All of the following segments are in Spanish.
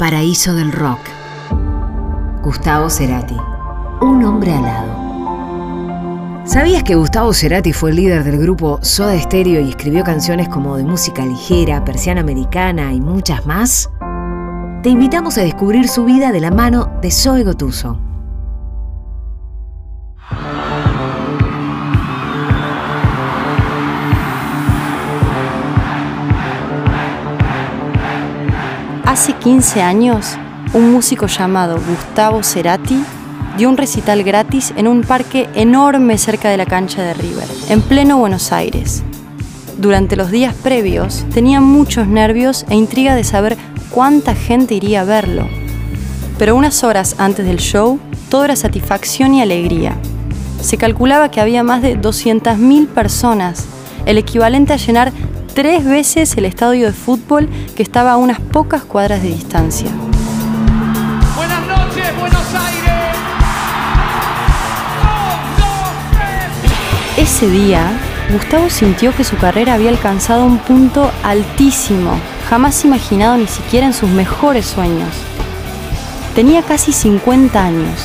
Paraíso del Rock. Gustavo Cerati. Un hombre alado. ¿Sabías que Gustavo Cerati fue el líder del grupo Soda Stereo y escribió canciones como de música ligera, persiana americana y muchas más? Te invitamos a descubrir su vida de la mano de Zoe Gotuso. Hace 15 años, un músico llamado Gustavo Cerati dio un recital gratis en un parque enorme cerca de la cancha de River, en pleno Buenos Aires. Durante los días previos tenía muchos nervios e intriga de saber cuánta gente iría a verlo. Pero unas horas antes del show, todo era satisfacción y alegría. Se calculaba que había más de 200.000 personas, el equivalente a llenar tres veces el estadio de fútbol que estaba a unas pocas cuadras de distancia. Buenas noches, Buenos Aires. Ese día, Gustavo sintió que su carrera había alcanzado un punto altísimo, jamás imaginado ni siquiera en sus mejores sueños. Tenía casi 50 años,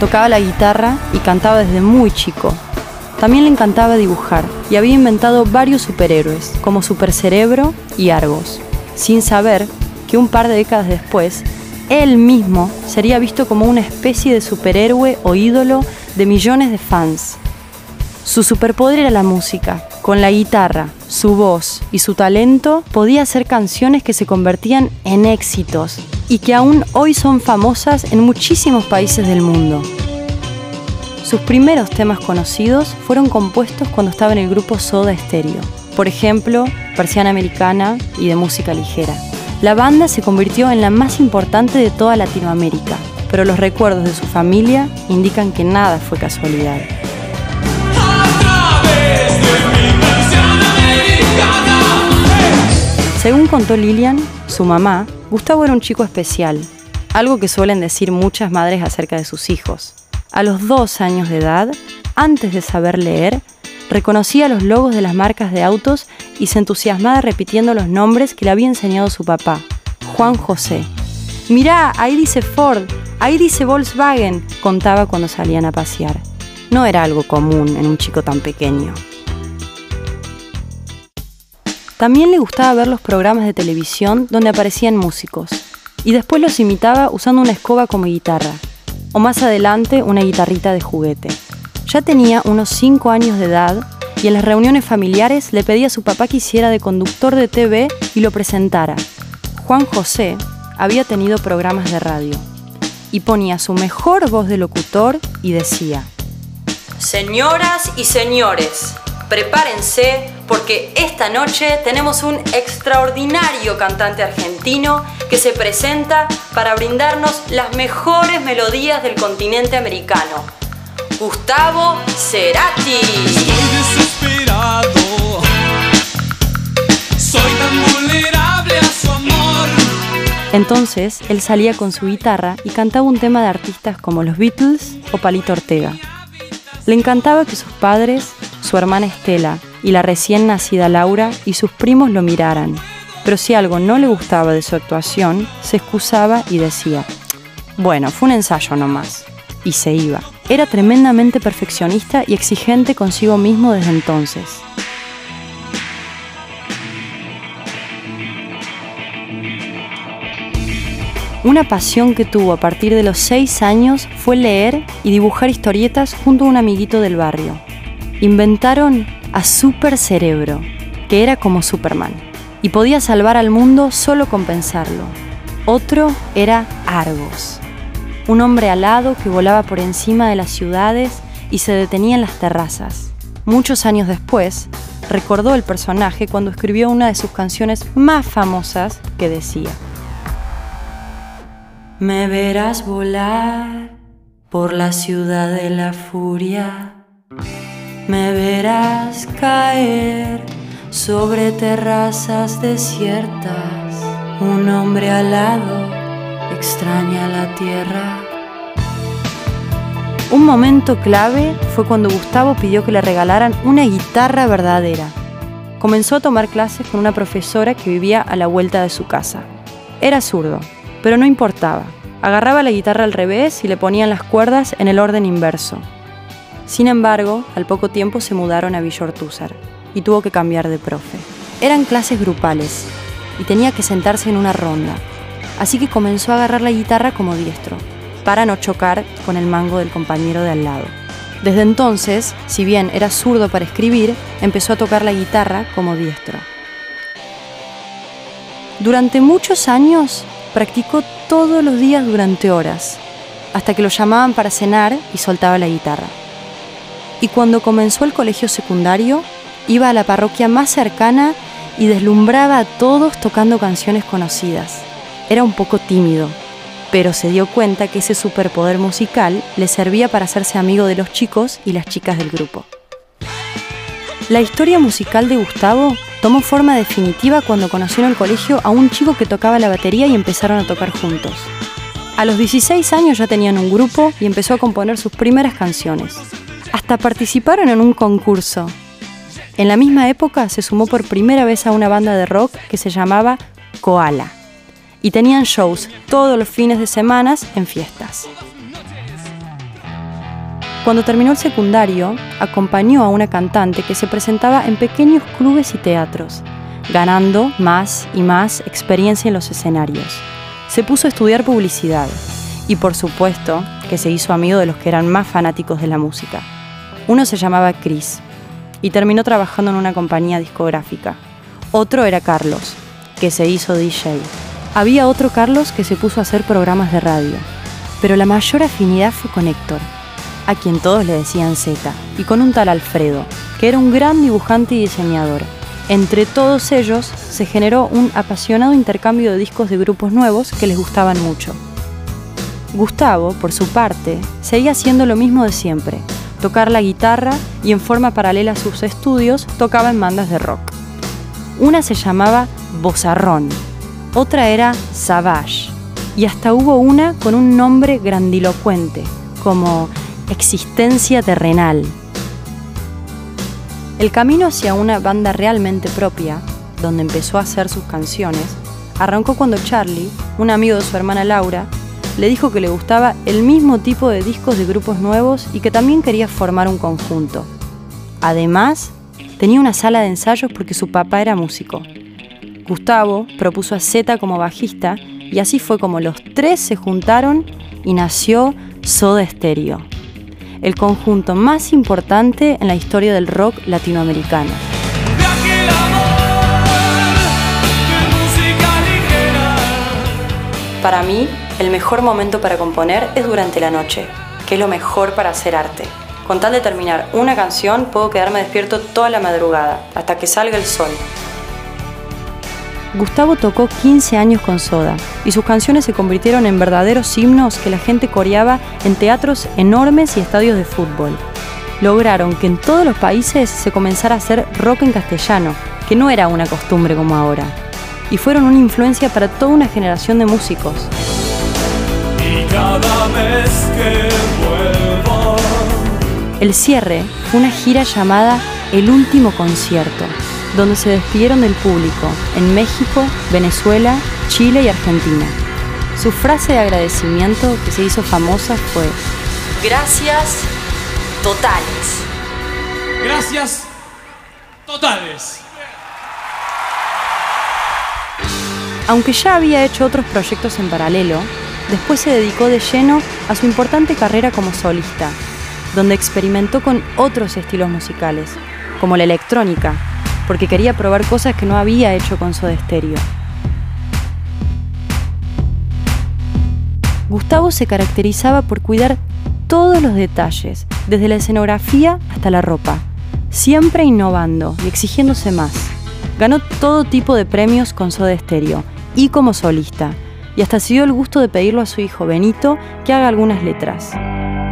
tocaba la guitarra y cantaba desde muy chico. También le encantaba dibujar y había inventado varios superhéroes, como Super Cerebro y Argos, sin saber que un par de décadas después, él mismo sería visto como una especie de superhéroe o ídolo de millones de fans. Su superpoder era la música. Con la guitarra, su voz y su talento podía hacer canciones que se convertían en éxitos y que aún hoy son famosas en muchísimos países del mundo. Sus primeros temas conocidos fueron compuestos cuando estaba en el grupo Soda Stereo, por ejemplo, Persiana Americana y de música ligera. La banda se convirtió en la más importante de toda Latinoamérica, pero los recuerdos de su familia indican que nada fue casualidad. Según contó Lilian, su mamá, Gustavo era un chico especial, algo que suelen decir muchas madres acerca de sus hijos. A los dos años de edad, antes de saber leer, reconocía los logos de las marcas de autos y se entusiasmaba repitiendo los nombres que le había enseñado su papá, Juan José. Mirá, ahí dice Ford, ahí dice Volkswagen, contaba cuando salían a pasear. No era algo común en un chico tan pequeño. También le gustaba ver los programas de televisión donde aparecían músicos, y después los imitaba usando una escoba como guitarra, o más adelante una guitarrita de juguete. Ya tenía unos 5 años de edad y en las reuniones familiares le pedía a su papá que hiciera de conductor de TV y lo presentara. Juan José había tenido programas de radio y ponía su mejor voz de locutor y decía, Señoras y señores, prepárense porque esta noche tenemos un extraordinario cantante argentino que se presenta para brindarnos las mejores melodías del continente americano. Gustavo Cerati. Estoy desesperado. Soy tan vulnerable a su amor. Entonces, él salía con su guitarra y cantaba un tema de artistas como los Beatles o Palito Ortega. Le encantaba que sus padres, su hermana Estela y la recién nacida Laura y sus primos lo miraran. Pero si algo no le gustaba de su actuación, se excusaba y decía, bueno, fue un ensayo nomás. Y se iba. Era tremendamente perfeccionista y exigente consigo mismo desde entonces. Una pasión que tuvo a partir de los seis años fue leer y dibujar historietas junto a un amiguito del barrio. Inventaron a Super Cerebro, que era como Superman, y podía salvar al mundo solo con pensarlo. Otro era Argos, un hombre alado que volaba por encima de las ciudades y se detenía en las terrazas. Muchos años después, recordó el personaje cuando escribió una de sus canciones más famosas que decía, Me verás volar por la ciudad de la furia me verás caer sobre terrazas desiertas. Un hombre alado extraña la tierra. Un momento clave fue cuando Gustavo pidió que le regalaran una guitarra verdadera. Comenzó a tomar clases con una profesora que vivía a la vuelta de su casa. Era zurdo, pero no importaba. Agarraba la guitarra al revés y le ponían las cuerdas en el orden inverso. Sin embargo, al poco tiempo se mudaron a Villortúzar y tuvo que cambiar de profe. Eran clases grupales y tenía que sentarse en una ronda, así que comenzó a agarrar la guitarra como diestro, para no chocar con el mango del compañero de al lado. Desde entonces, si bien era zurdo para escribir, empezó a tocar la guitarra como diestro. Durante muchos años practicó todos los días durante horas, hasta que lo llamaban para cenar y soltaba la guitarra. Y cuando comenzó el colegio secundario, iba a la parroquia más cercana y deslumbraba a todos tocando canciones conocidas. Era un poco tímido, pero se dio cuenta que ese superpoder musical le servía para hacerse amigo de los chicos y las chicas del grupo. La historia musical de Gustavo tomó forma definitiva cuando conoció en el colegio a un chico que tocaba la batería y empezaron a tocar juntos. A los 16 años ya tenían un grupo y empezó a componer sus primeras canciones. Hasta participaron en un concurso. En la misma época se sumó por primera vez a una banda de rock que se llamaba Koala y tenían shows todos los fines de semana en fiestas. Cuando terminó el secundario, acompañó a una cantante que se presentaba en pequeños clubes y teatros, ganando más y más experiencia en los escenarios. Se puso a estudiar publicidad y por supuesto que se hizo amigo de los que eran más fanáticos de la música. Uno se llamaba Chris y terminó trabajando en una compañía discográfica. Otro era Carlos, que se hizo DJ había otro Carlos que se puso a hacer programas de radio, pero la mayor afinidad fue con Héctor, a quien todos le decían Z, y con un tal Alfredo, que era un gran dibujante y diseñador. Entre todos ellos se generó un apasionado intercambio de discos de grupos nuevos que les gustaban mucho. Gustavo, por su parte, seguía haciendo lo mismo de siempre, tocar la guitarra y en forma paralela a sus estudios tocaba en bandas de rock. Una se llamaba Bozarrón otra era Savage, y hasta hubo una con un nombre grandilocuente, como Existencia Terrenal. El camino hacia una banda realmente propia, donde empezó a hacer sus canciones, arrancó cuando Charlie, un amigo de su hermana Laura, le dijo que le gustaba el mismo tipo de discos de grupos nuevos y que también quería formar un conjunto. Además, tenía una sala de ensayos porque su papá era músico. Gustavo propuso a Z como bajista y así fue como los tres se juntaron y nació Soda Stereo, el conjunto más importante en la historia del rock latinoamericano. Para mí, el mejor momento para componer es durante la noche, que es lo mejor para hacer arte. Con tal de terminar una canción, puedo quedarme despierto toda la madrugada, hasta que salga el sol, Gustavo tocó 15 años con Soda y sus canciones se convirtieron en verdaderos himnos que la gente coreaba en teatros enormes y estadios de fútbol. Lograron que en todos los países se comenzara a hacer rock en castellano, que no era una costumbre como ahora, y fueron una influencia para toda una generación de músicos. El cierre fue una gira llamada El Último Concierto, donde se despidieron del público en México, Venezuela, Chile y Argentina. Su frase de agradecimiento que se hizo famosa fue, Gracias totales. Gracias totales. Aunque ya había hecho otros proyectos en paralelo, después se dedicó de lleno a su importante carrera como solista, donde experimentó con otros estilos musicales, como la electrónica, porque quería probar cosas que no había hecho con Soda Stereo. Gustavo se caracterizaba por cuidar todos los detalles, desde la escenografía hasta la ropa, siempre innovando y exigiéndose más. Ganó todo tipo de premios con Soda Stereo y como solista, y hasta se dio el gusto de pedirlo a su hijo Benito que haga algunas letras.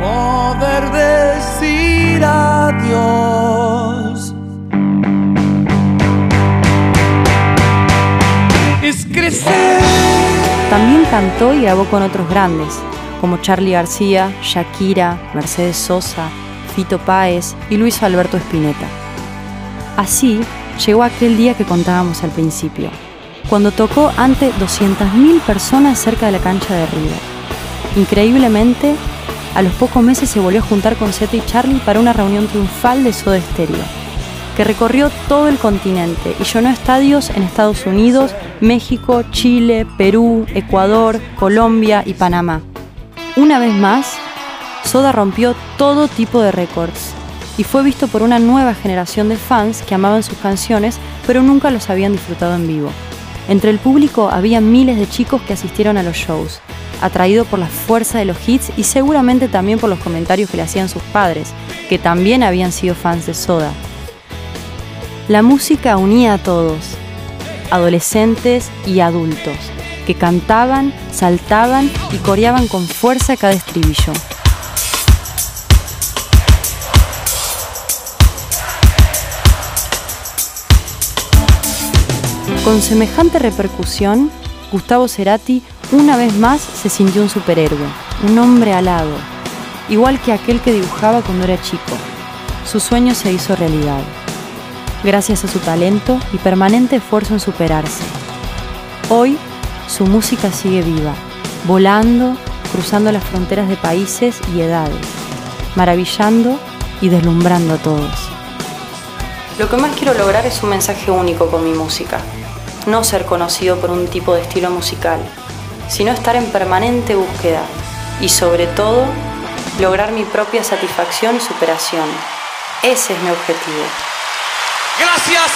Poder decir adiós También cantó y grabó con otros grandes, como Charlie García, Shakira, Mercedes Sosa, Fito Páez y Luis Alberto Spinetta. Así llegó aquel día que contábamos al principio, cuando tocó ante 200.000 personas cerca de la cancha de River. Increíblemente, a los pocos meses se volvió a juntar con Zeta y Charlie para una reunión triunfal de Soda Stereo, que recorrió todo el continente y llenó estadios en Estados Unidos, México, Chile, Perú, Ecuador, Colombia y Panamá. Una vez más, Soda rompió todo tipo de récords y fue visto por una nueva generación de fans que amaban sus canciones pero nunca los habían disfrutado en vivo. Entre el público había miles de chicos que asistieron a los shows, atraídos por la fuerza de los hits y seguramente también por los comentarios que le hacían sus padres, que también habían sido fans de Soda. La música unía a todos, adolescentes y adultos, que cantaban, saltaban y coreaban con fuerza cada estribillo. Con semejante repercusión, Gustavo Cerati una vez más se sintió un superhéroe, un hombre alado, igual que aquel que dibujaba cuando era chico. Su sueño se hizo realidad, gracias a su talento y permanente esfuerzo en superarse. Hoy, su música sigue viva, volando, cruzando las fronteras de países y edades, maravillando y deslumbrando a todos. Lo que más quiero lograr es un mensaje único con mi música, no ser conocido por un tipo de estilo musical, sino estar en permanente búsqueda y sobre todo lograr mi propia satisfacción y superación. Ese es mi objetivo. Gracias